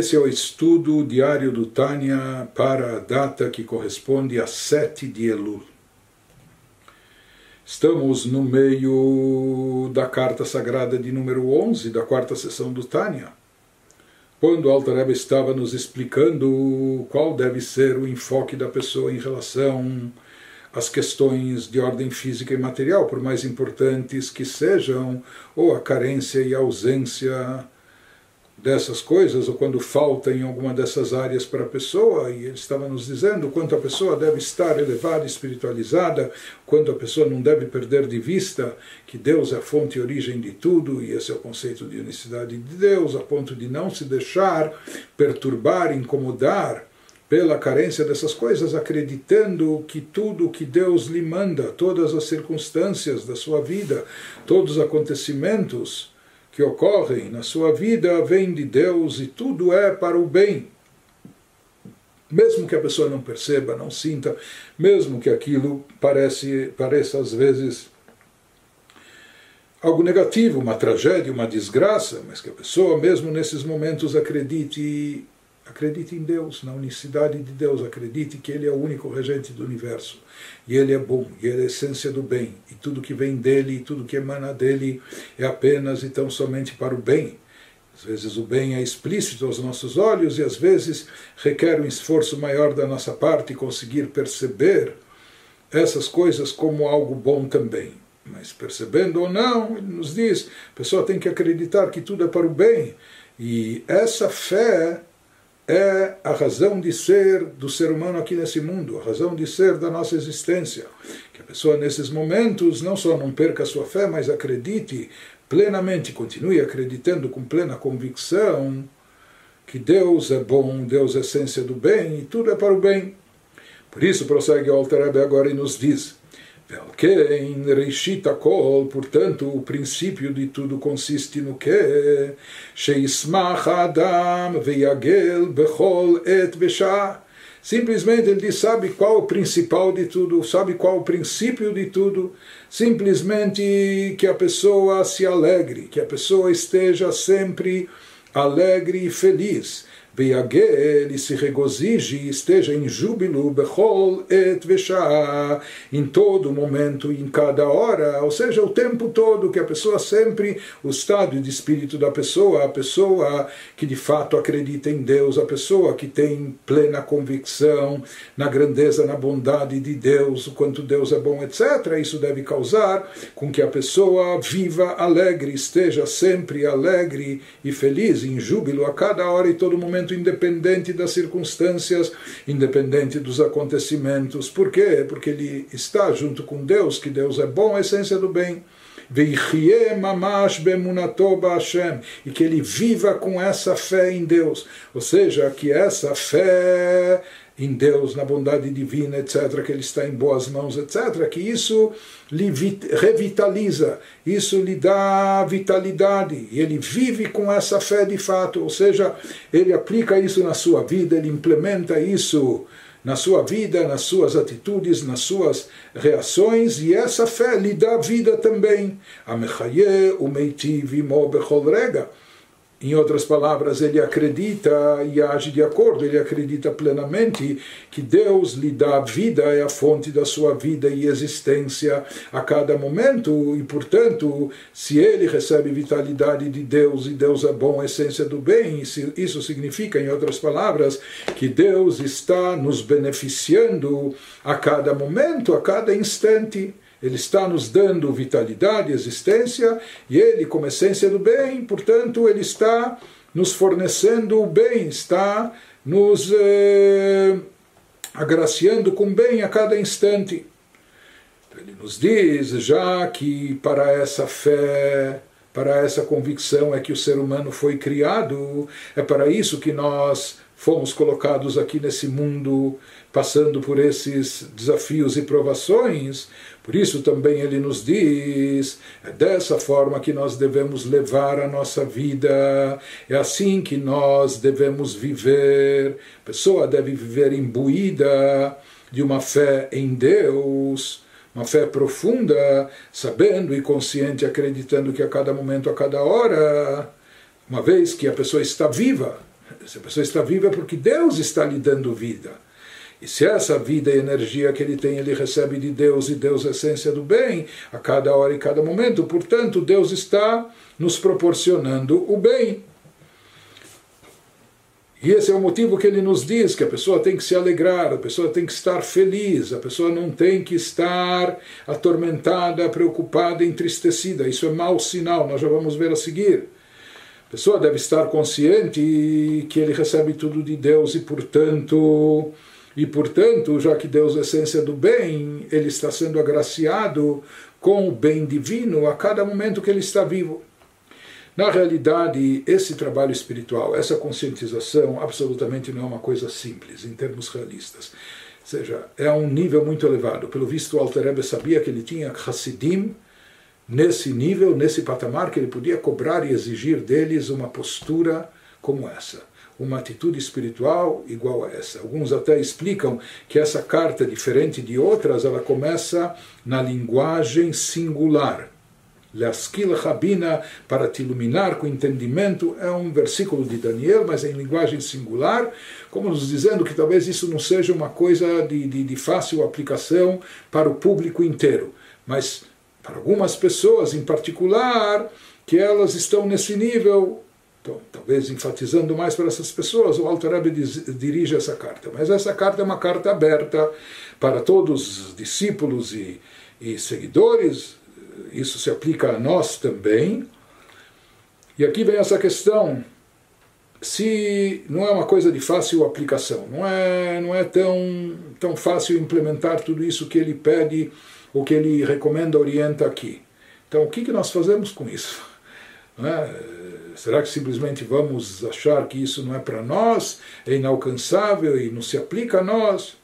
Esse é o estudo diário do Tânia para a data que corresponde a 7 de Elul. Estamos no meio da carta sagrada de número 11 da quarta sessão do Tânia, quando Altareba estava nos explicando qual deve ser o enfoque da pessoa em relação às questões de ordem física e material, por mais importantes que sejam, ou a carência e a ausência dessas coisas, ou quando falta em alguma dessas áreas para a pessoa, e ele estava nos dizendo quanto a pessoa deve estar elevada, espiritualizada, quanto a pessoa não deve perder de vista que Deus é a fonte e origem de tudo, e esse é o conceito de unicidade de Deus, a ponto de não se deixar perturbar, incomodar pela carência dessas coisas, acreditando que tudo o que Deus lhe manda, todas as circunstâncias da sua vida, todos os acontecimentos, que ocorrem na sua vida vêm de Deus e tudo é para o bem. Mesmo que a pessoa não perceba, não sinta, mesmo que aquilo parece, pareça às vezes algo negativo, uma tragédia, uma desgraça, mas que a pessoa, mesmo nesses momentos, acredite Acredite em Deus, na unicidade de Deus, acredite que Ele é o único regente do universo. E Ele é bom, e Ele é a essência do bem. E tudo que vem dele, e tudo que emana dele, é apenas e tão somente para o bem. Às vezes o bem é explícito aos nossos olhos, e às vezes requer um esforço maior da nossa parte conseguir perceber essas coisas como algo bom também. Mas percebendo ou não, ele nos diz, a pessoa tem que acreditar que tudo é para o bem. E essa fé é a razão de ser do ser humano aqui nesse mundo, a razão de ser da nossa existência. Que a pessoa nesses momentos não só não perca a sua fé, mas acredite plenamente, continue acreditando com plena convicção que Deus é bom, Deus é essência do bem e tudo é para o bem. Por isso prossegue o Alter agora e nos diz Velkein Reishit Kol, portanto, o princípio de tudo consiste no que? Adam veiagel bechol et. Simplesmente ele diz, sabe qual o principal de tudo, sabe qual o princípio de tudo? Simplesmente que a pessoa se alegre, que a pessoa esteja sempre alegre e feliz Veiagel e se regozije, esteja em júbilo, bechol et veshá, em todo momento, em cada hora, ou seja, o tempo todo, que a pessoa sempre, o estado de espírito da pessoa, a pessoa que de fato acredita em Deus, a pessoa que tem plena convicção na grandeza, na bondade de Deus, o quanto Deus é bom, etc. Isso deve causar com que a pessoa viva alegre, esteja sempre alegre e feliz, em júbilo a cada hora e todo momento independente das circunstâncias, independente dos acontecimentos. Por quê? Porque ele está junto com Deus, que Deus é bom, a essência do bem. E que ele viva com essa fé em Deus. Ou seja, que essa fé em Deus, na bondade divina, etc., que ele está em boas mãos, etc., que isso lhe revitaliza, isso lhe dá vitalidade, e ele vive com essa fé de fato, ou seja, ele aplica isso na sua vida, ele implementa isso na sua vida, nas suas atitudes, nas suas reações, e essa fé lhe dá vida também. Amechaye umeitiv imo bechol rega em outras palavras, ele acredita e age de acordo, ele acredita plenamente que Deus lhe dá vida, é a fonte da sua vida e existência a cada momento, e portanto, se ele recebe vitalidade de Deus e Deus é bom, a essência do bem, isso significa, em outras palavras, que Deus está nos beneficiando a cada momento, a cada instante. Ele está nos dando vitalidade, existência, e ele, como essência do bem, portanto, ele está nos fornecendo o bem, está nos eh, agraciando com bem a cada instante. Ele nos diz já que para essa fé, para essa convicção é que o ser humano foi criado, é para isso que nós fomos colocados aqui nesse mundo, passando por esses desafios e provações. Por isso também ele nos diz: é dessa forma que nós devemos levar a nossa vida, é assim que nós devemos viver. A pessoa deve viver imbuída de uma fé em Deus uma fé profunda, sabendo e consciente, acreditando que a cada momento, a cada hora, uma vez que a pessoa está viva, Se a pessoa está viva é porque Deus está lhe dando vida. E se essa vida e energia que ele tem, ele recebe de Deus, e Deus é a essência do bem, a cada hora e cada momento, portanto, Deus está nos proporcionando o bem. E esse é o motivo que ele nos diz que a pessoa tem que se alegrar, a pessoa tem que estar feliz, a pessoa não tem que estar atormentada, preocupada, entristecida. Isso é mau sinal, nós já vamos ver a seguir. A pessoa deve estar consciente que ele recebe tudo de Deus e, portanto, e portanto, já que Deus é essência do bem, ele está sendo agraciado com o bem divino a cada momento que ele está vivo. Na realidade, esse trabalho espiritual, essa conscientização, absolutamente não é uma coisa simples, em termos realistas. Ou seja, é um nível muito elevado. Pelo visto, o Alter Rebbe sabia que ele tinha Hassidim nesse nível, nesse patamar, que ele podia cobrar e exigir deles uma postura como essa uma atitude espiritual igual a essa. Alguns até explicam que essa carta, diferente de outras, ela começa na linguagem singular. Leaskil Rabina, para te iluminar com entendimento, é um versículo de Daniel, mas em linguagem singular, como nos dizendo que talvez isso não seja uma coisa de, de, de fácil aplicação para o público inteiro, mas para algumas pessoas em particular, que elas estão nesse nível, então, talvez enfatizando mais para essas pessoas, o Alter Rebbe dirige essa carta. Mas essa carta é uma carta aberta para todos os discípulos e, e seguidores, isso se aplica a nós também. E aqui vem essa questão, se não é uma coisa de fácil aplicação, não é, não é tão, tão fácil implementar tudo isso que ele pede, ou que ele recomenda, orienta aqui. Então, o que, que nós fazemos com isso? É? Será que simplesmente vamos achar que isso não é para nós, é inalcançável e não se aplica a nós?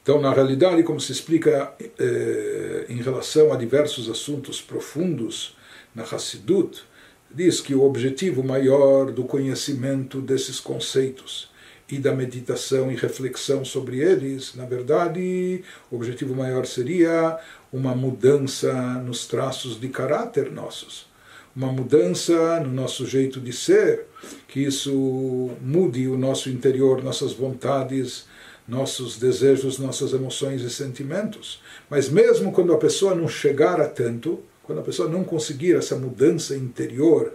Então, na realidade, como se explica eh, em relação a diversos assuntos profundos na Hassidut, diz que o objetivo maior do conhecimento desses conceitos e da meditação e reflexão sobre eles, na verdade, o objetivo maior seria uma mudança nos traços de caráter nossos uma mudança no nosso jeito de ser, que isso mude o nosso interior, nossas vontades, nossos desejos, nossas emoções e sentimentos. Mas mesmo quando a pessoa não chegar a tanto, quando a pessoa não conseguir essa mudança interior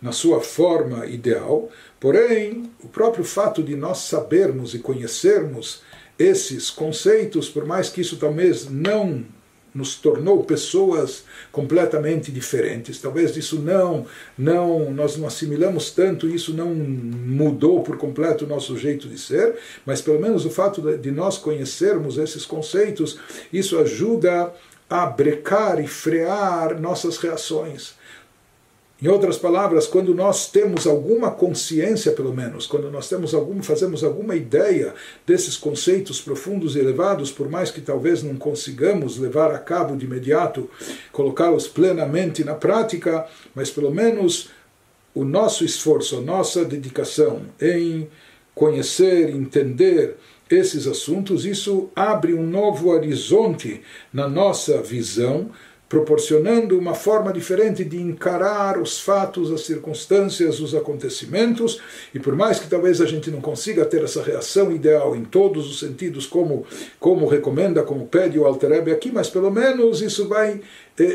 na sua forma ideal, porém, o próprio fato de nós sabermos e conhecermos esses conceitos, por mais que isso talvez não nos tornou pessoas completamente diferentes. Talvez isso não, não, nós não assimilamos tanto, isso não mudou por completo o nosso jeito de ser, mas pelo menos o fato de nós conhecermos esses conceitos, isso ajuda a brecar e frear nossas reações. Em outras palavras, quando nós temos alguma consciência, pelo menos, quando nós temos algum, fazemos alguma ideia desses conceitos profundos e elevados, por mais que talvez não consigamos levar a cabo de imediato, colocá-los plenamente na prática, mas pelo menos o nosso esforço, a nossa dedicação em conhecer, entender esses assuntos, isso abre um novo horizonte na nossa visão proporcionando uma forma diferente de encarar os fatos, as circunstâncias, os acontecimentos, e por mais que talvez a gente não consiga ter essa reação ideal em todos os sentidos, como, como recomenda, como pede o Alter aqui, mas pelo menos isso vai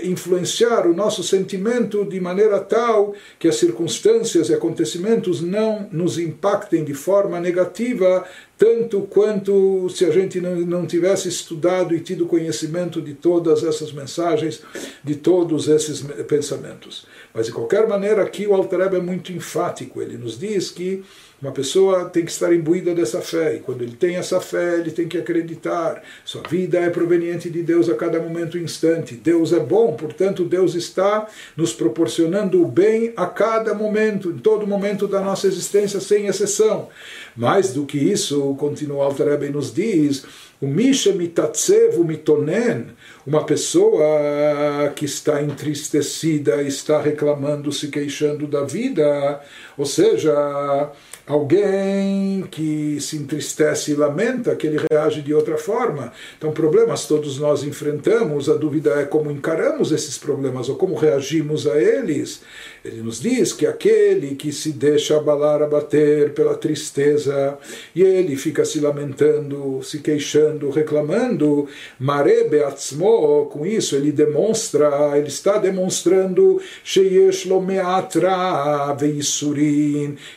influenciar o nosso sentimento de maneira tal que as circunstâncias e acontecimentos não nos impactem de forma negativa, tanto quanto se a gente não, não tivesse estudado e tido conhecimento de todas essas mensagens, de todos esses pensamentos. Mas de qualquer maneira, aqui o Alter é muito enfático. Ele nos diz que uma pessoa tem que estar imbuída dessa fé, e quando ele tem essa fé, ele tem que acreditar. Sua vida é proveniente de Deus a cada momento e instante. Deus é bom, portanto, Deus está nos proporcionando o bem a cada momento, em todo momento da nossa existência, sem exceção. Mais do que isso, continua Alter Rebbe nos diz, o Misha mitatsev mitonen, uma pessoa que está entristecida, está reclamando, se queixando da vida, ou seja, alguém que se entristece e lamenta, que ele reage de outra forma. Então, problemas todos nós enfrentamos, a dúvida é como encaramos esses problemas ou como reagimos a eles. Ele nos diz que aquele que se deixa abalar, abater pela tristeza, e ele fica se lamentando, se queixando, reclamando, marebe atzmo, com isso ele demonstra, ele está demonstrando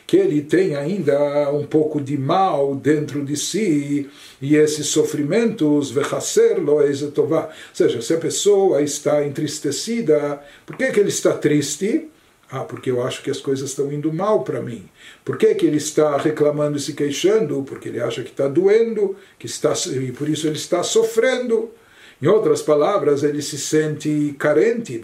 que ele tem ainda um pouco de mal dentro de si, e esses sofrimentos, ou seja, se a pessoa está entristecida, por que, que ele está triste? Ah, porque eu acho que as coisas estão indo mal para mim. Por que, que ele está reclamando e se queixando? Porque ele acha que está doendo, que está, e por isso ele está sofrendo. Em outras palavras, ele se sente carente,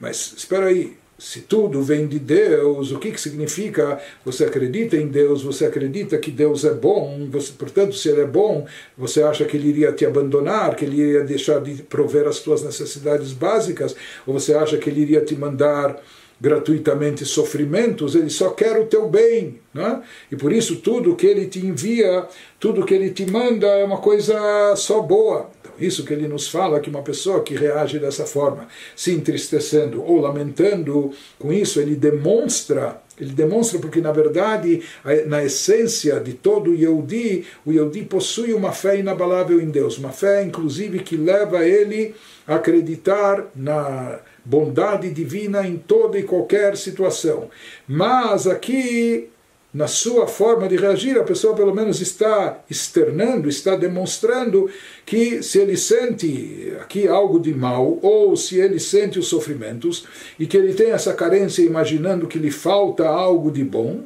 mas espera aí, se tudo vem de Deus, o que, que significa? Você acredita em Deus, você acredita que Deus é bom, você, portanto, se Ele é bom, você acha que Ele iria te abandonar, que Ele iria deixar de prover as tuas necessidades básicas, ou você acha que Ele iria te mandar gratuitamente sofrimentos, ele só quer o teu bem. Né? E por isso tudo que ele te envia, tudo que ele te manda é uma coisa só boa. Isso que ele nos fala, que uma pessoa que reage dessa forma, se entristecendo ou lamentando, com isso ele demonstra ele demonstra porque, na verdade, na essência de todo Yehudi, o Yehudi possui uma fé inabalável em Deus, uma fé, inclusive, que leva ele a acreditar na bondade divina em toda e qualquer situação. Mas aqui, na sua forma de reagir, a pessoa pelo menos está externando, está demonstrando que se ele sente aqui algo de mal, ou se ele sente os sofrimentos, e que ele tem essa carência imaginando que lhe falta algo de bom,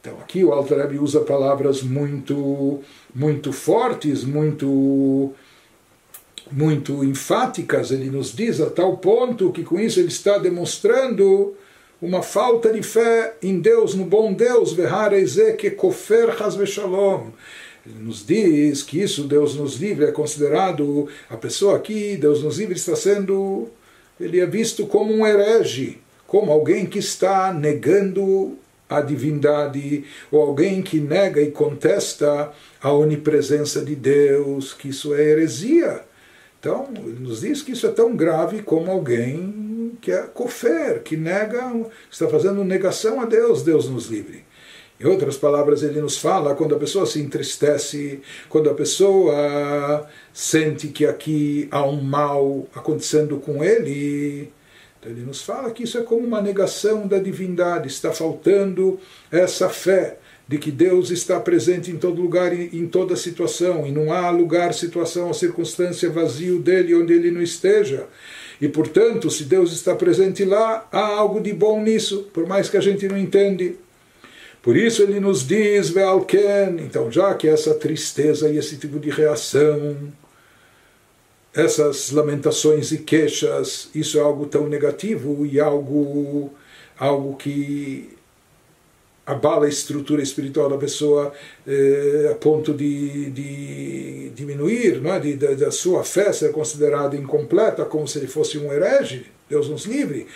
então aqui o Alter usa palavras muito, muito fortes, muito muito enfáticas, ele nos diz a tal ponto que com isso ele está demonstrando uma falta de fé em Deus, no bom Deus, que kofer shalom. Ele nos diz que isso, Deus nos livre, é considerado, a pessoa aqui, Deus nos livre, está sendo, ele é visto como um herege, como alguém que está negando a divindade, ou alguém que nega e contesta a onipresença de Deus, que isso é heresia. Então, ele nos diz que isso é tão grave como alguém que é cofer, que nega, está fazendo negação a Deus, Deus nos livre. Em outras palavras, ele nos fala quando a pessoa se entristece, quando a pessoa sente que aqui há um mal acontecendo com ele. Então ele nos fala que isso é como uma negação da divindade, está faltando essa fé de que Deus está presente em todo lugar e em toda situação, e não há lugar, situação ou circunstância vazio dele onde ele não esteja. E portanto, se Deus está presente lá, há algo de bom nisso, por mais que a gente não entende. Por isso ele nos diz, Vealken, então já que essa tristeza e esse tipo de reação, essas lamentações e queixas, isso é algo tão negativo e algo, algo que abala a estrutura espiritual da pessoa eh, a ponto de, de diminuir, não é? de, de, da sua fé ser considerada incompleta, como se ele fosse um herege. Deus nos livre.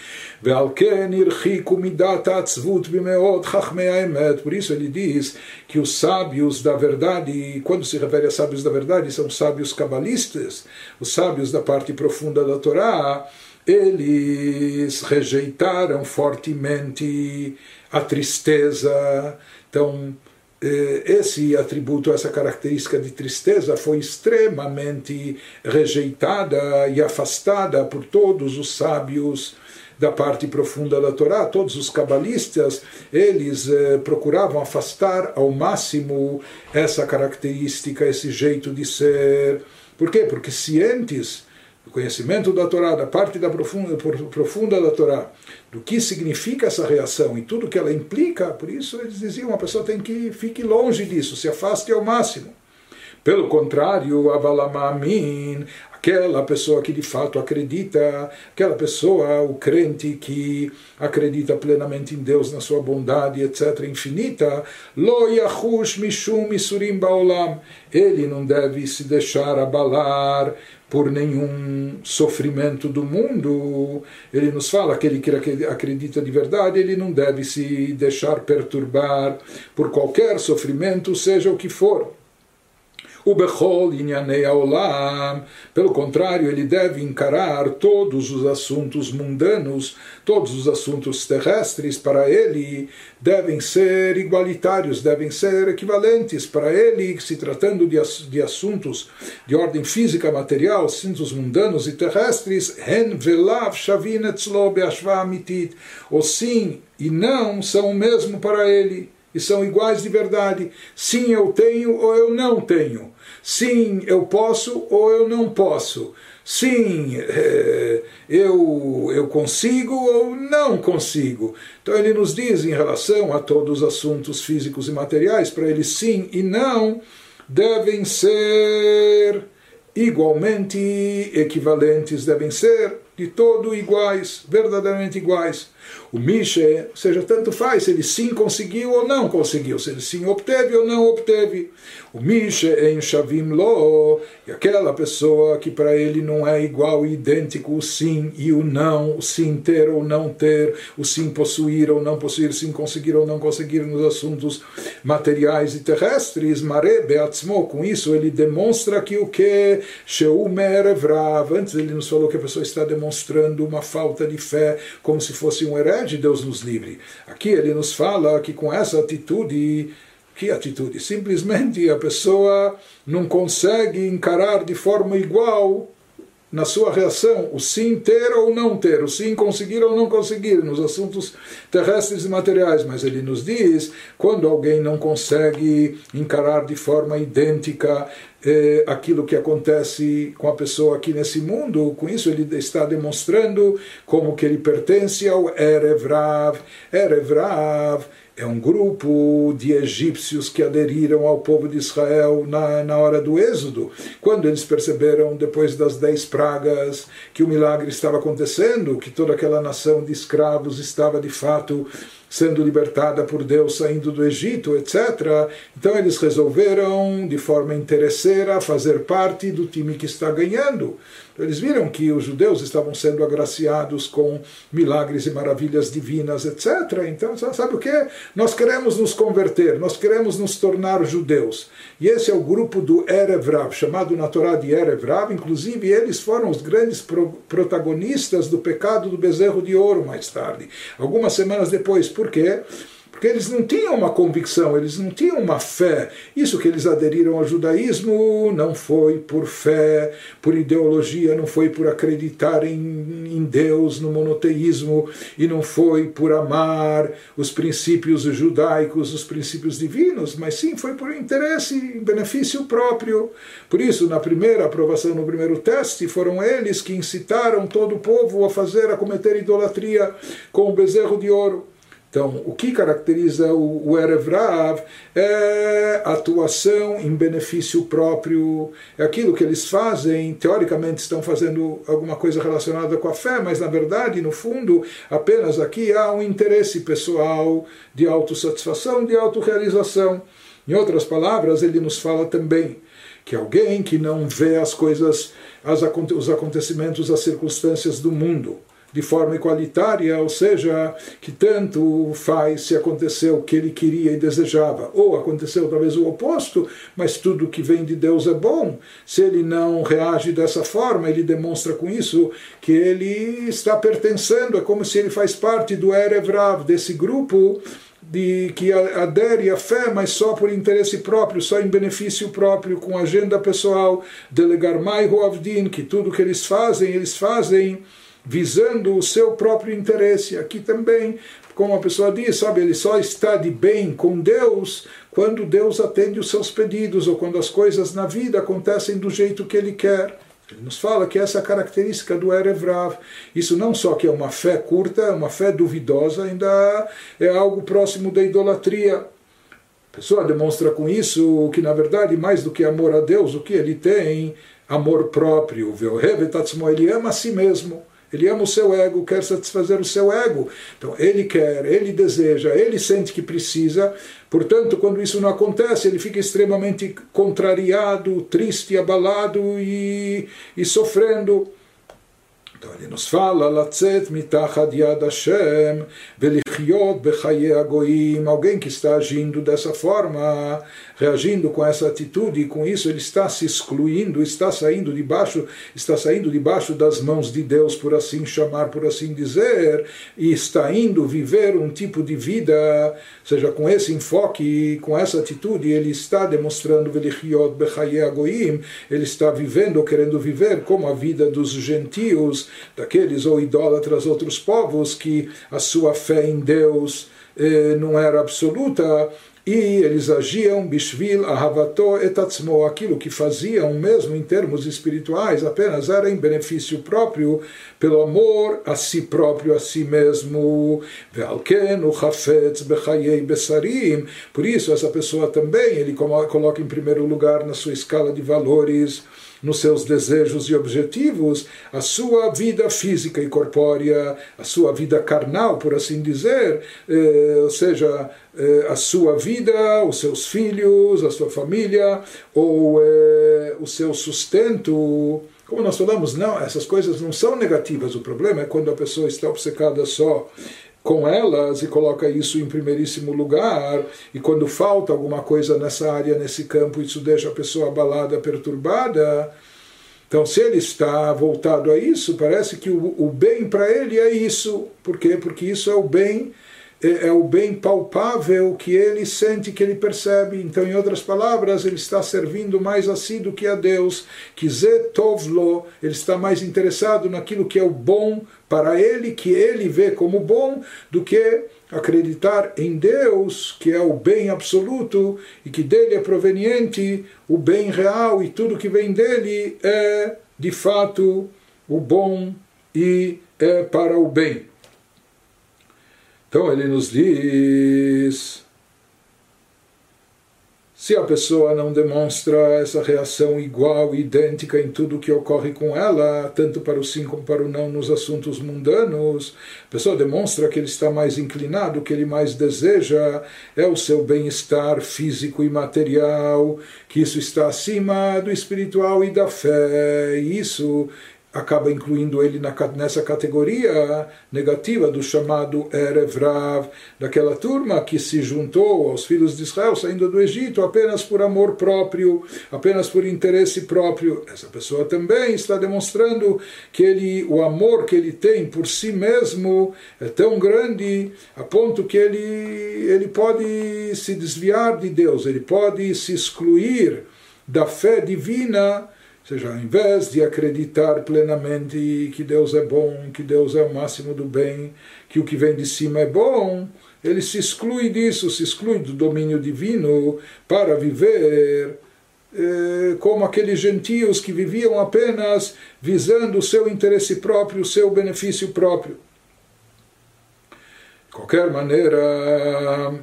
Por isso ele diz que os sábios da verdade, quando se refere a sábios da verdade, são sábios cabalistas, os sábios da parte profunda da Torá, eles rejeitaram fortemente a tristeza. Então, eh, esse atributo, essa característica de tristeza foi extremamente rejeitada e afastada por todos os sábios da parte profunda da Torá, todos os cabalistas, eles eh, procuravam afastar ao máximo essa característica, esse jeito de ser. Por quê? Porque cientes do conhecimento da Torá, da parte da profunda, profunda da Torá, do que significa essa reação e tudo que ela implica, por isso eles diziam, a pessoa tem que fique longe disso, se afaste ao máximo. Pelo contrário, avalamamin, aquela pessoa que de fato acredita, aquela pessoa, o crente que acredita plenamente em Deus, na sua bondade, etc., infinita, lo yahush mishum misurim baolam, ele não deve se deixar abalar por nenhum sofrimento do mundo. Ele nos fala, aquele que acredita de verdade, ele não deve se deixar perturbar por qualquer sofrimento, seja o que for. Pelo contrário, ele deve encarar todos os assuntos mundanos, todos os assuntos terrestres para ele devem ser igualitários, devem ser equivalentes para ele, se tratando de, de assuntos de ordem física, material, assuntos mundanos e terrestres, Hen Velav Shavin Etzlo Beashva Amitit, o sim e não são o mesmo para ele e são iguais de verdade. Sim, eu tenho ou eu não tenho. Sim, eu posso ou eu não posso. Sim, é, eu, eu consigo ou não consigo. Então ele nos diz em relação a todos os assuntos físicos e materiais, para ele sim e não devem ser igualmente equivalentes, devem ser de todo iguais, verdadeiramente iguais. O Misha, ou seja, tanto faz se ele sim conseguiu ou não conseguiu, se ele sim obteve ou não obteve. O Misha em Shavim Lo, e aquela pessoa que para ele não é igual e idêntico o sim e o não, o sim ter ou não ter, o sim possuir ou não possuir, sim conseguir ou não conseguir nos assuntos materiais e terrestres, Mare Beatzmo, com isso ele demonstra que o que Sheumer Evrav, antes ele nos falou que a pessoa está demonstrando uma falta de fé, como se fosse um herege, de Deus nos livre. Aqui ele nos fala que com essa atitude, que atitude? Simplesmente a pessoa não consegue encarar de forma igual na sua reação o sim ter ou não ter, o sim conseguir ou não conseguir nos assuntos terrestres e materiais, mas ele nos diz quando alguém não consegue encarar de forma idêntica eh, aquilo que acontece com a pessoa aqui nesse mundo, com isso ele está demonstrando como que ele pertence ao Erevrav. Erevrav é um grupo de egípcios que aderiram ao povo de Israel na, na hora do Êxodo, quando eles perceberam, depois das dez pragas, que o milagre estava acontecendo, que toda aquela nação de escravos estava de fato sendo libertada por Deus saindo do Egito, etc. Então eles resolveram, de forma interesseira, fazer parte do time que está ganhando. Eles viram que os judeus estavam sendo agraciados com milagres e maravilhas divinas, etc. Então, sabe o que? Nós queremos nos converter, nós queremos nos tornar judeus. E esse é o grupo do Erevrav, chamado na Torá de Erevrav. Inclusive, eles foram os grandes pro protagonistas do pecado do bezerro de ouro mais tarde, algumas semanas depois. Por quê? Porque eles não tinham uma convicção, eles não tinham uma fé. Isso que eles aderiram ao judaísmo não foi por fé, por ideologia, não foi por acreditar em, em Deus, no monoteísmo, e não foi por amar os princípios judaicos, os princípios divinos, mas sim foi por interesse, benefício próprio. Por isso, na primeira aprovação, no primeiro teste, foram eles que incitaram todo o povo a fazer, a cometer idolatria com o bezerro de ouro. Então, o que caracteriza o, o Erev Rav é atuação em benefício próprio, é aquilo que eles fazem, teoricamente estão fazendo alguma coisa relacionada com a fé, mas na verdade, no fundo, apenas aqui há um interesse pessoal de autossatisfação, de autorrealização. Em outras palavras, ele nos fala também que alguém que não vê as coisas, as, os acontecimentos, as circunstâncias do mundo, de forma igualitária, ou seja, que tanto faz se aconteceu o que ele queria e desejava, ou aconteceu talvez o oposto, mas tudo que vem de Deus é bom. Se ele não reage dessa forma, ele demonstra com isso que ele está pertencendo, é como se ele faz parte do Erevrav, desse grupo de que adere à fé, mas só por interesse próprio, só em benefício próprio, com agenda pessoal, delegar mais Avdin, que tudo que eles fazem, eles fazem visando o seu próprio interesse. Aqui também, como a pessoa diz, sabe, ele só está de bem com Deus quando Deus atende os seus pedidos ou quando as coisas na vida acontecem do jeito que ele quer. Ele nos fala que essa é a característica do Erevrav. Isso não só que é uma fé curta, é uma fé duvidosa, ainda é algo próximo da idolatria. pessoa demonstra com isso que, na verdade, mais do que amor a Deus, o que ele tem? Amor próprio. Ele ama a si mesmo. Ele ama o seu ego, quer satisfazer o seu ego. Então, ele quer, ele deseja, ele sente que precisa. Portanto, quando isso não acontece, ele fica extremamente contrariado, triste, abalado e, e sofrendo. Então ele nos fala, Latzet mitachad yad Hashem, velichiot bechaye agoim, alguém que está agindo dessa forma, reagindo com essa atitude, e com isso ele está se excluindo, está saindo debaixo, está saindo debaixo das mãos de Deus, por assim chamar, por assim dizer, e está indo viver um tipo de vida, seja com esse enfoque, com essa atitude, ele está demonstrando velichiot bechaye agoim, ele está vivendo ou querendo viver como a vida dos gentios, daqueles ou idólatras outros povos que a sua fé em Deus eh, não era absoluta e eles agiam bishvil ahavato etatzmo, aquilo que faziam mesmo em termos espirituais apenas era em benefício próprio pelo amor a si próprio a si mesmo. Por isso essa pessoa também ele coloca em primeiro lugar na sua escala de valores nos seus desejos e objetivos a sua vida física e corpórea, a sua vida carnal, por assim dizer, eh, ou seja, eh, a sua vida, os seus filhos, a sua família, ou eh, o seu sustento. Como nós falamos, não, essas coisas não são negativas. O problema é quando a pessoa está obcecada só com elas e coloca isso em primeiríssimo lugar, e quando falta alguma coisa nessa área, nesse campo, isso deixa a pessoa abalada, perturbada. Então, se ele está voltado a isso, parece que o, o bem para ele é isso. Por quê? Porque isso é o bem é, é, o bem palpável que ele sente, que ele percebe. Então, em outras palavras, ele está servindo mais a si do que a Deus. Tovlo, ele está mais interessado naquilo que é o bom para ele, que ele vê como bom, do que acreditar em Deus, que é o bem absoluto e que dele é proveniente o bem real e tudo que vem dele é, de fato, o bom e é para o bem. Então ele nos diz: se a pessoa não demonstra essa reação igual, idêntica em tudo que ocorre com ela, tanto para o sim como para o não nos assuntos mundanos, a pessoa demonstra que ele está mais inclinado, que ele mais deseja é o seu bem-estar físico e material, que isso está acima do espiritual e da fé, e isso acaba incluindo ele na, nessa categoria negativa do chamado Erevrav, daquela turma que se juntou aos filhos de Israel saindo do Egito apenas por amor próprio, apenas por interesse próprio. Essa pessoa também está demonstrando que ele, o amor que ele tem por si mesmo é tão grande a ponto que ele, ele pode se desviar de Deus, ele pode se excluir da fé divina seja, ao invés de acreditar plenamente que Deus é bom, que Deus é o máximo do bem, que o que vem de cima é bom, ele se exclui disso, se exclui do domínio divino para viver eh, como aqueles gentios que viviam apenas visando o seu interesse próprio, o seu benefício próprio. De qualquer maneira,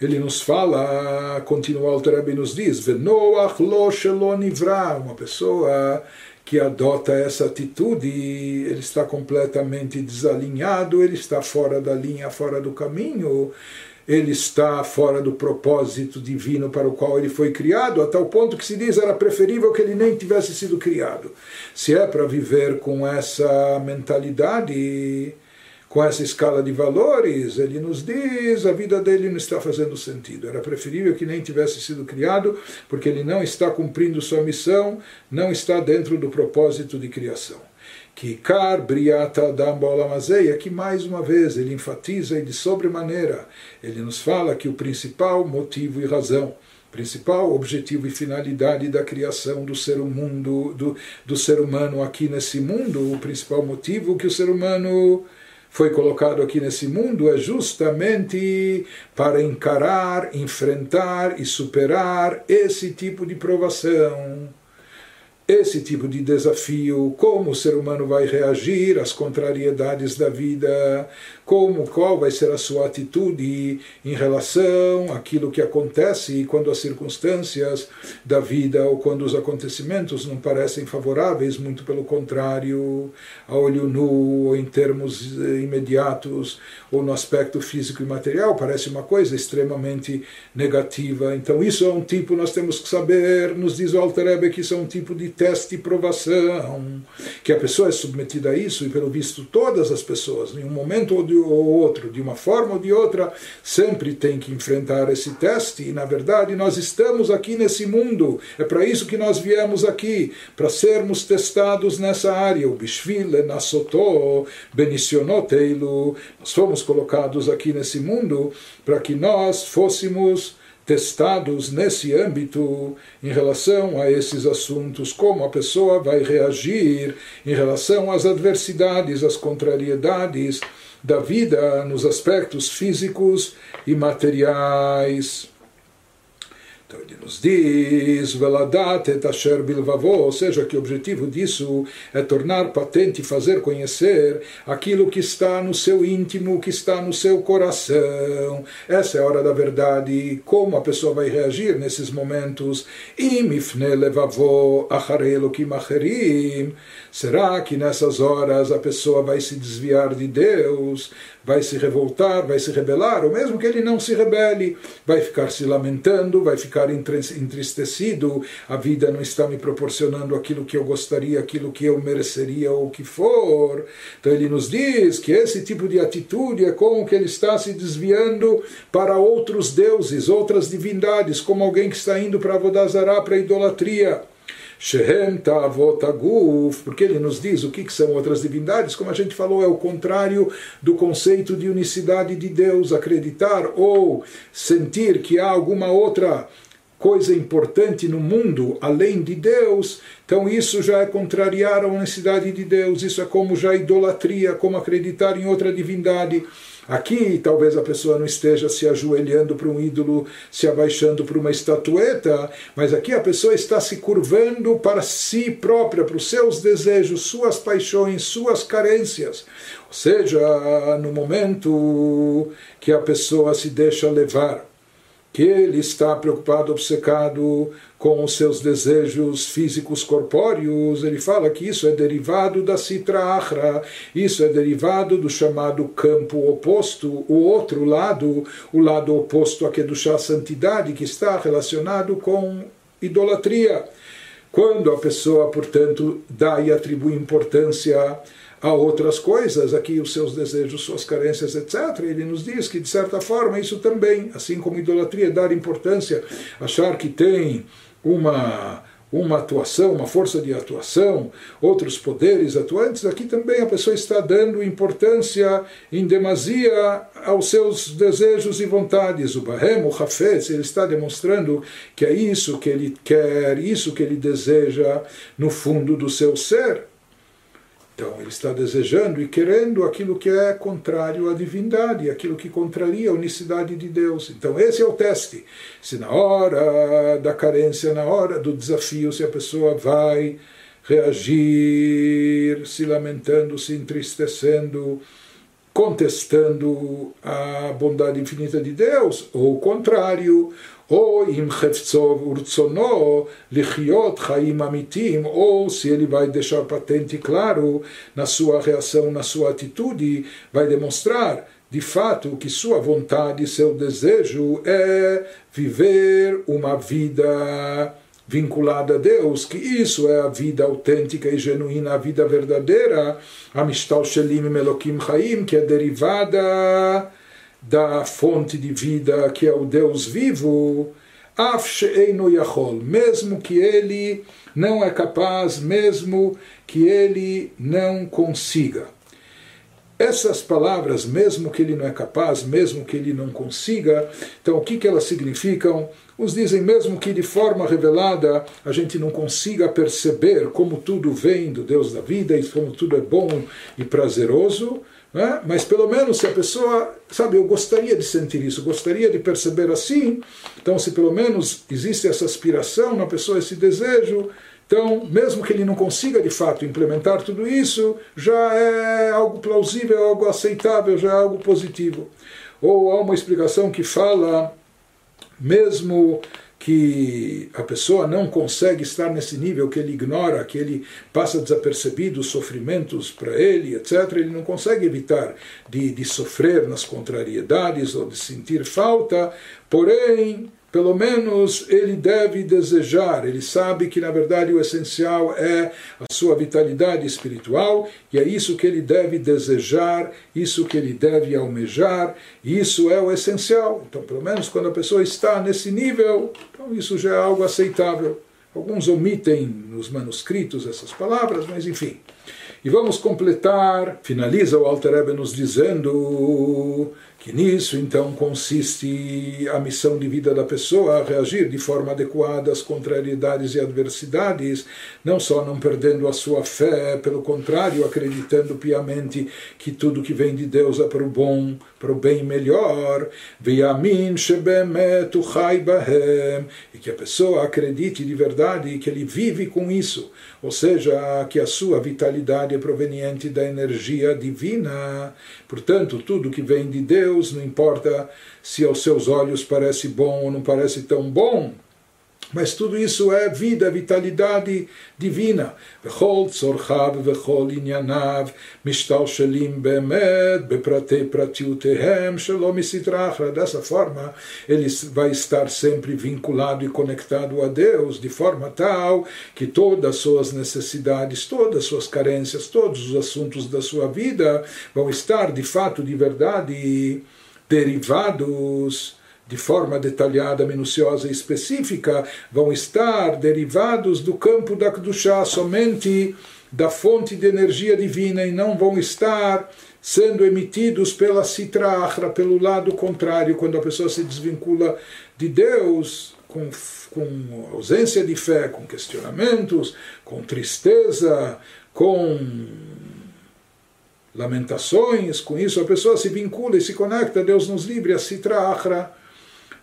ele nos fala, continua o Rebbe nos diz, uma pessoa que adota essa atitude, ele está completamente desalinhado, ele está fora da linha, fora do caminho, ele está fora do propósito divino para o qual ele foi criado, a tal ponto que se diz era preferível que ele nem tivesse sido criado. Se é para viver com essa mentalidade, com essa escala de valores, ele nos diz a vida dele não está fazendo sentido. Era preferível que nem tivesse sido criado, porque ele não está cumprindo sua missão, não está dentro do propósito de criação. Que Kar Briata Dambolamazeia, que mais uma vez ele enfatiza e de sobremaneira, ele nos fala que o principal motivo e razão principal objetivo e finalidade da criação do ser mundo do, do ser humano aqui nesse mundo o principal motivo que o ser humano foi colocado aqui nesse mundo é justamente para encarar, enfrentar e superar esse tipo de provação. Esse tipo de desafio, como o ser humano vai reagir às contrariedades da vida, como qual vai ser a sua atitude em relação àquilo que acontece quando as circunstâncias da vida ou quando os acontecimentos não parecem favoráveis, muito pelo contrário, a olho nu ou em termos eh, imediatos ou no aspecto físico e material, parece uma coisa extremamente negativa. Então isso é um tipo, nós temos que saber, nos diz o Alter que isso é um tipo de teste e provação, que a pessoa é submetida a isso, e pelo visto todas as pessoas, em um momento ou de ou outro, de uma forma ou de outra, sempre tem que enfrentar esse teste. E na verdade nós estamos aqui nesse mundo. É para isso que nós viemos aqui, para sermos testados nessa área. O Bishvil, Nasotó, Benicionoteilu. Nós fomos colocados aqui nesse mundo para que nós fôssemos testados nesse âmbito em relação a esses assuntos, como a pessoa vai reagir em relação às adversidades, às contrariedades da vida nos aspectos físicos e materiais. Então ele nos diz, Veladat et asher ou seja, que o objetivo disso é tornar patente, fazer conhecer aquilo que está no seu íntimo, que está no seu coração. Essa é a hora da verdade, como a pessoa vai reagir nesses momentos. Imifne levavó acharelo kimacherim. Será que nessas horas a pessoa vai se desviar de Deus? vai se revoltar, vai se rebelar, ou mesmo que ele não se rebele, vai ficar se lamentando, vai ficar entristecido, a vida não está me proporcionando aquilo que eu gostaria, aquilo que eu mereceria ou o que for. Então ele nos diz que esse tipo de atitude é como que ele está se desviando para outros deuses, outras divindades, como alguém que está indo para Vodazará, para a idolatria. Shehem Tavot Aguf, porque ele nos diz o que, que são outras divindades, como a gente falou, é o contrário do conceito de unicidade de Deus, acreditar ou sentir que há alguma outra coisa importante no mundo além de Deus, então isso já é contrariar a unicidade de Deus, isso é como já idolatria, como acreditar em outra divindade. Aqui talvez a pessoa não esteja se ajoelhando para um ídolo, se abaixando para uma estatueta, mas aqui a pessoa está se curvando para si própria, para os seus desejos, suas paixões, suas carências. Ou seja, no momento que a pessoa se deixa levar que ele está preocupado, obcecado com os seus desejos físicos corpóreos, ele fala que isso é derivado da Sitra Achra, isso é derivado do chamado campo oposto, o outro lado, o lado oposto a Kedushá, santidade, que está relacionado com idolatria. Quando a pessoa, portanto, dá e atribui importância a outras coisas, aqui os seus desejos, suas carências, etc. Ele nos diz que, de certa forma, isso também, assim como idolatria, é dar importância, achar que tem uma uma atuação, uma força de atuação, outros poderes atuantes, aqui também a pessoa está dando importância em demasia aos seus desejos e vontades. O Bahem, o Hafetz, ele está demonstrando que é isso que ele quer, isso que ele deseja no fundo do seu ser. Então, ele está desejando e querendo aquilo que é contrário à divindade, aquilo que contraria a unicidade de Deus. Então, esse é o teste. Se na hora da carência, na hora do desafio, se a pessoa vai reagir se lamentando, se entristecendo, contestando a bondade infinita de Deus, ou o contrário, ou urtsono ou se ele vai deixar patente claro na sua reação, na sua atitude, vai demonstrar de fato que sua vontade, seu desejo é viver uma vida vinculada a Deus, que isso é a vida autêntica e genuína, a vida verdadeira, a Mishtal Shelim Melokim Chaim, que é derivada da fonte de vida que é o Deus vivo, mesmo que ele não é capaz, mesmo que ele não consiga. Essas palavras, mesmo que ele não é capaz, mesmo que ele não consiga, então o que, que elas significam? Uns dizem mesmo que de forma revelada a gente não consiga perceber como tudo vem do Deus da vida e como tudo é bom e prazeroso, né? Mas pelo menos se a pessoa, sabe, eu gostaria de sentir isso, gostaria de perceber assim, então se pelo menos existe essa aspiração na pessoa, esse desejo, Então, mesmo que ele não consiga de fato implementar tudo isso, já é algo plausível, algo aceitável, já é algo positivo. Ou há uma explicação que fala, mesmo que a pessoa não consegue estar nesse nível, que ele ignora, que ele passa desapercebido os sofrimentos para ele, etc., ele não consegue evitar de, de sofrer nas contrariedades ou de sentir falta, porém pelo menos ele deve desejar, ele sabe que na verdade o essencial é a sua vitalidade espiritual e é isso que ele deve desejar, isso que ele deve almejar, isso é o essencial. Então, pelo menos quando a pessoa está nesse nível, então isso já é algo aceitável. Alguns omitem nos manuscritos essas palavras, mas enfim. E vamos completar, finaliza o Alter nos dizendo que nisso então consiste a missão de vida da pessoa, reagir de forma adequada às contrariedades e adversidades, não só não perdendo a sua fé, pelo contrário, acreditando piamente que tudo que vem de Deus é para o bom, para o bem melhor, e que a pessoa acredite de verdade que ele vive com isso, ou seja, que a sua vitalidade é proveniente da energia divina, portanto, tudo que vem de Deus, não importa se aos seus olhos parece bom ou não parece tão bom. Mas tudo isso é vida, vitalidade divina. Vechol tzorchav vechol inyanav mishtal shelim bemed bepratei pratiutehem shalom isitrachra. Dessa forma, ele vai estar sempre vinculado e conectado a Deus, de forma tal que todas as suas necessidades, todas as suas carências, todos os assuntos da sua vida vão estar de fato, de verdade, derivados de forma detalhada, minuciosa e específica, vão estar derivados do campo da Kedushá, somente da fonte de energia divina, e não vão estar sendo emitidos pela Sitra pelo lado contrário, quando a pessoa se desvincula de Deus, com, com ausência de fé, com questionamentos, com tristeza, com lamentações, com isso a pessoa se vincula e se conecta, Deus nos livre, a Sitra Achra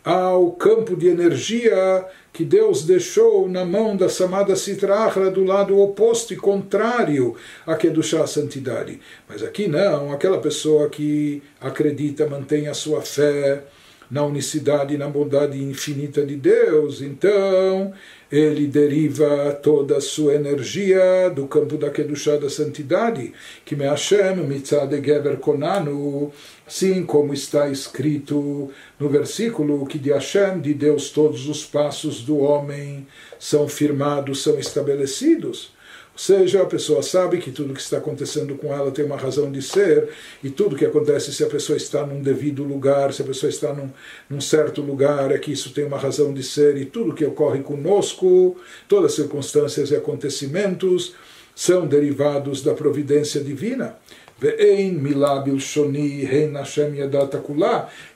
ao campo de energia que Deus deixou na mão da Samada Sitrahra do lado oposto e contrário a Kedushá, a santidade. Mas aqui não, aquela pessoa que acredita, mantém a sua fé na unicidade e na bondade infinita de Deus, então ele deriva toda a sua energia do campo da Kedushá, da santidade, que me Hashem mitzad gever konanu, Sim, como está escrito no versículo que de Hashem, de Deus, todos os passos do homem são firmados, são estabelecidos. Ou seja, a pessoa sabe que tudo que está acontecendo com ela tem uma razão de ser, e tudo que acontece se a pessoa está num devido lugar, se a pessoa está num, num certo lugar, é que isso tem uma razão de ser, e tudo que ocorre conosco, todas as circunstâncias e acontecimentos, são derivados da providência divina. Ve'ein milá bilshoni hein Hashem yadata.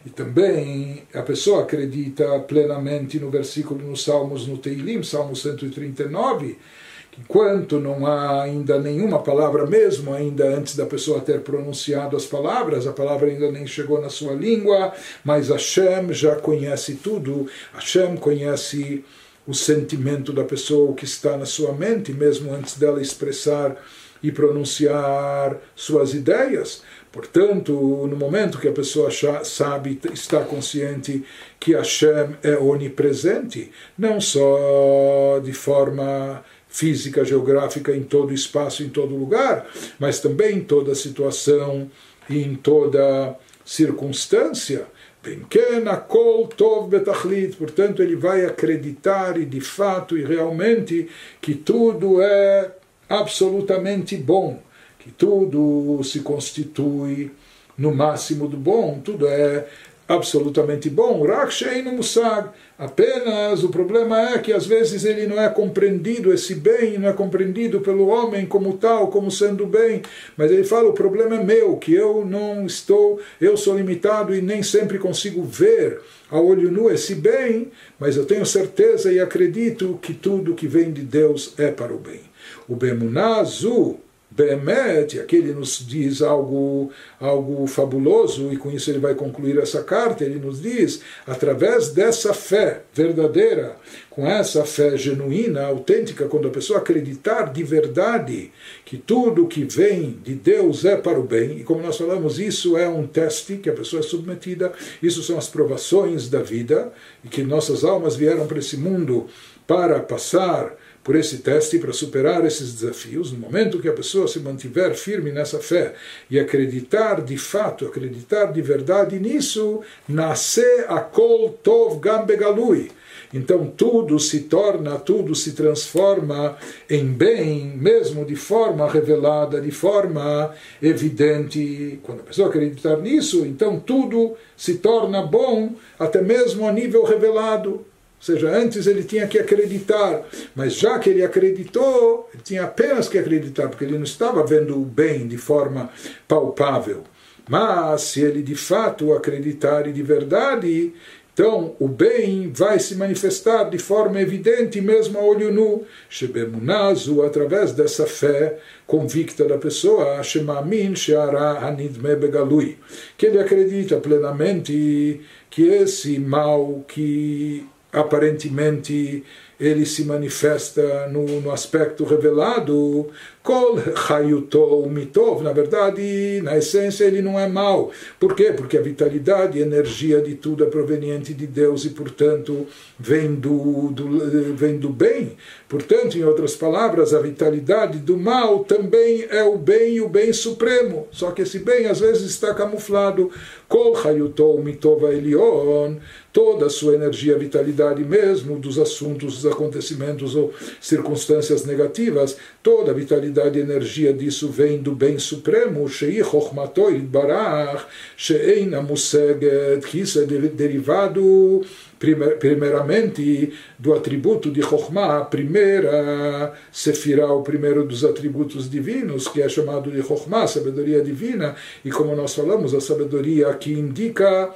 E também a pessoa acredita plenamente no versículo nos Salmos, no Teilim, Salmo 139, que enquanto não há ainda nenhuma palavra mesmo, ainda antes da pessoa ter pronunciado as palavras, a palavra ainda nem chegou na sua língua, mas Hashem já conhece tudo, Hashem conhece o sentimento da pessoa, o que está na sua mente, mesmo antes dela expressar e pronunciar suas ideias. Portanto, no momento que a pessoa sabe, está consciente que Hashem é onipresente, não só de forma física, geográfica, em todo espaço, em todo lugar, mas também em toda situação e em toda circunstância. Portanto, ele vai acreditar e de fato e realmente que tudo é absolutamente bom, que tudo se constitui no máximo do bom, tudo é absolutamente bom. no Musag. Apenas o problema é que às vezes ele não é compreendido, esse bem não é compreendido pelo homem como tal, como sendo bem. Mas ele fala: o problema é meu, que eu não estou, eu sou limitado e nem sempre consigo ver a olho nu esse bem, mas eu tenho certeza e acredito que tudo que vem de Deus é para o bem. O Bemunazu, Behemet, e aqui ele nos diz algo, algo fabuloso, e com isso ele vai concluir essa carta. Ele nos diz, através dessa fé verdadeira, com essa fé genuína, autêntica, quando a pessoa acreditar de verdade que tudo que vem de Deus é para o bem, e como nós falamos, isso é um teste que a pessoa é submetida, isso são as provações da vida, e que nossas almas vieram para esse mundo para passar por esse teste, para superar esses desafios, no momento que a pessoa se mantiver firme nessa fé e acreditar de fato, acreditar de verdade nisso, nasce a kol tov gam. Então tudo se torna, tudo se transforma em bem, mesmo de forma revelada, de forma evidente. Quando a pessoa acreditar nisso, então tudo se torna bom, até mesmo a nível revelado. Ou seja, antes ele tinha que acreditar, mas já que ele acreditou, ele tinha apenas que acreditar, porque ele não estava vendo o bem de forma palpável. Mas se ele de fato acreditar e de verdade, então o bem vai se manifestar de forma evidente, mesmo a olho nu. Shebemunazu, através dessa fé convicta da pessoa, Shemamin Sheara Hanidme Begalui, que ele acredita plenamente que esse mal que aparentemente ele se manifesta no, no aspecto revelado, Kol Mitov, na verdade, na essência, ele não é mau. Por quê? Porque a vitalidade e energia de tudo é proveniente de Deus e, portanto, vem do, do, vem do bem. Portanto, em outras palavras, a vitalidade do mal também é o bem e o bem supremo. Só que esse bem, às vezes, está camuflado. Kol Hayuto Mitov Elion, toda a sua energia, vitalidade mesmo dos assuntos, dos acontecimentos ou circunstâncias negativas, toda a vitalidade e energia disso vem do bem supremo, Shei Chochmato Barach, Shein Museget, que isso é derivado primeiramente do atributo de Chokhmah, a primeira Sefirah, o primeiro dos atributos divinos, que é chamado de Chokhmah, sabedoria divina, e como nós falamos, a sabedoria que indica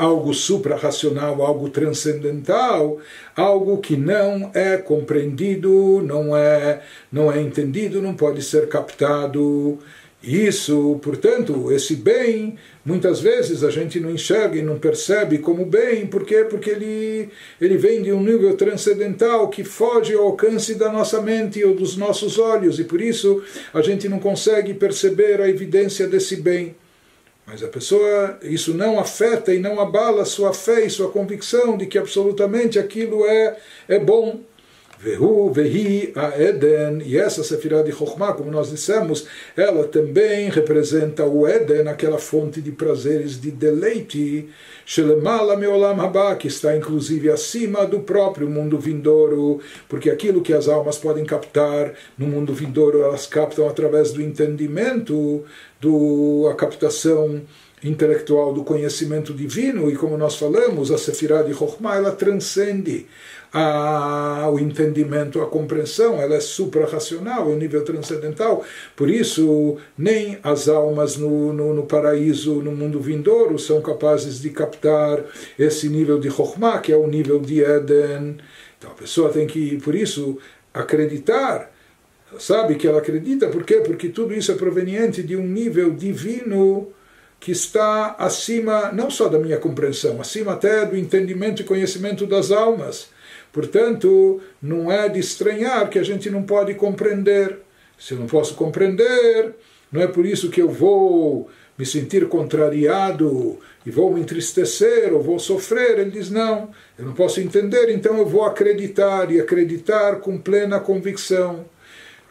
algo suprarracional, algo transcendental, algo que não é compreendido, não é, não é entendido, não pode ser captado. Isso, portanto, esse bem, muitas vezes a gente não enxerga e não percebe como bem, por quê? Porque ele, ele vem de um nível transcendental que foge ao alcance da nossa mente ou dos nossos olhos, e por isso a gente não consegue perceber a evidência desse bem. Mas a pessoa, isso não afeta e não abala sua fé e sua convicção de que absolutamente aquilo é, é bom. Vehu, vehi, a Eden, e essa Sefirah de Chokhmah, como nós dissemos, ela também representa o Eden, aquela fonte de prazeres, de deleite, Shelemala Meolam Haba, que está inclusive acima do próprio mundo vindouro, porque aquilo que as almas podem captar no mundo vindouro, elas captam através do entendimento, do, a captação intelectual do conhecimento divino, e como nós falamos, a Sefirah de Chokhmah, ela transcende a, o entendimento, a compreensão, ela é suprarracional, é um nível transcendental. Por isso, nem as almas no, no, no, paraíso, no mundo vindouro, são capazes de captar esse nível de Chokhmah, que é o nível de Eden. Então a pessoa tem que, por isso, acreditar. sabe que ela acredita, por quê? Porque tudo isso é proveniente de um nível divino que está acima não só da minha compreensão, acima até do entendimento e conhecimento das almas. Portanto, não é de estranhar que a gente não pode compreender. Se eu não posso compreender, não é por isso que eu vou me sentir contrariado e vou me entristecer ou vou sofrer. Ele diz: não, eu não posso entender, então eu vou acreditar e acreditar com plena convicção.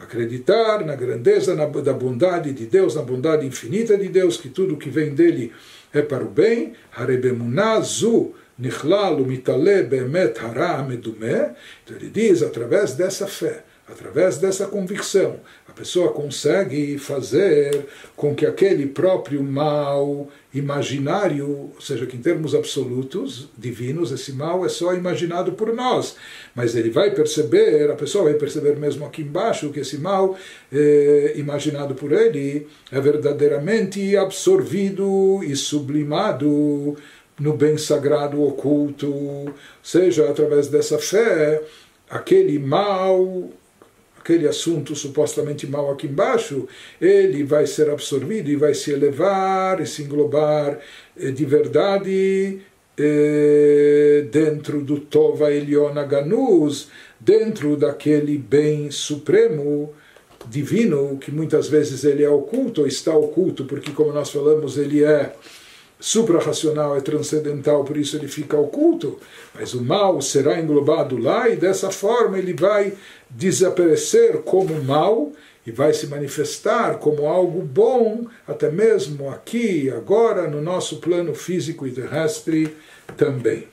Acreditar na grandeza na, da bondade de Deus, na bondade infinita de Deus, que tudo que vem dele é para o bem. Harebemunazu Nichlal mitale bemet hara. Então ele diz, através dessa fé, através dessa convicção, a pessoa consegue fazer com que aquele próprio mal imaginário, ou seja, que em termos absolutos, divinos, esse mal é só imaginado por nós. Mas ele vai perceber, a pessoa vai perceber mesmo aqui embaixo, que esse mal é, imaginado por ele é verdadeiramente absorvido e sublimado no bem sagrado oculto, seja através dessa fé, aquele mal, aquele assunto supostamente mal aqui embaixo, ele vai ser absorvido e vai se elevar e se englobar eh, de verdade eh, dentro do Tova Eliona Ganuz, dentro daquele bem supremo divino, que muitas vezes ele é oculto, ou está oculto, porque, como nós falamos, ele é suprarracional, é transcendental, por isso ele fica oculto. Mas o mal será englobado lá e dessa forma ele vai desaparecer como mal e vai se manifestar como algo bom, até mesmo aqui, agora, no nosso plano físico e terrestre também.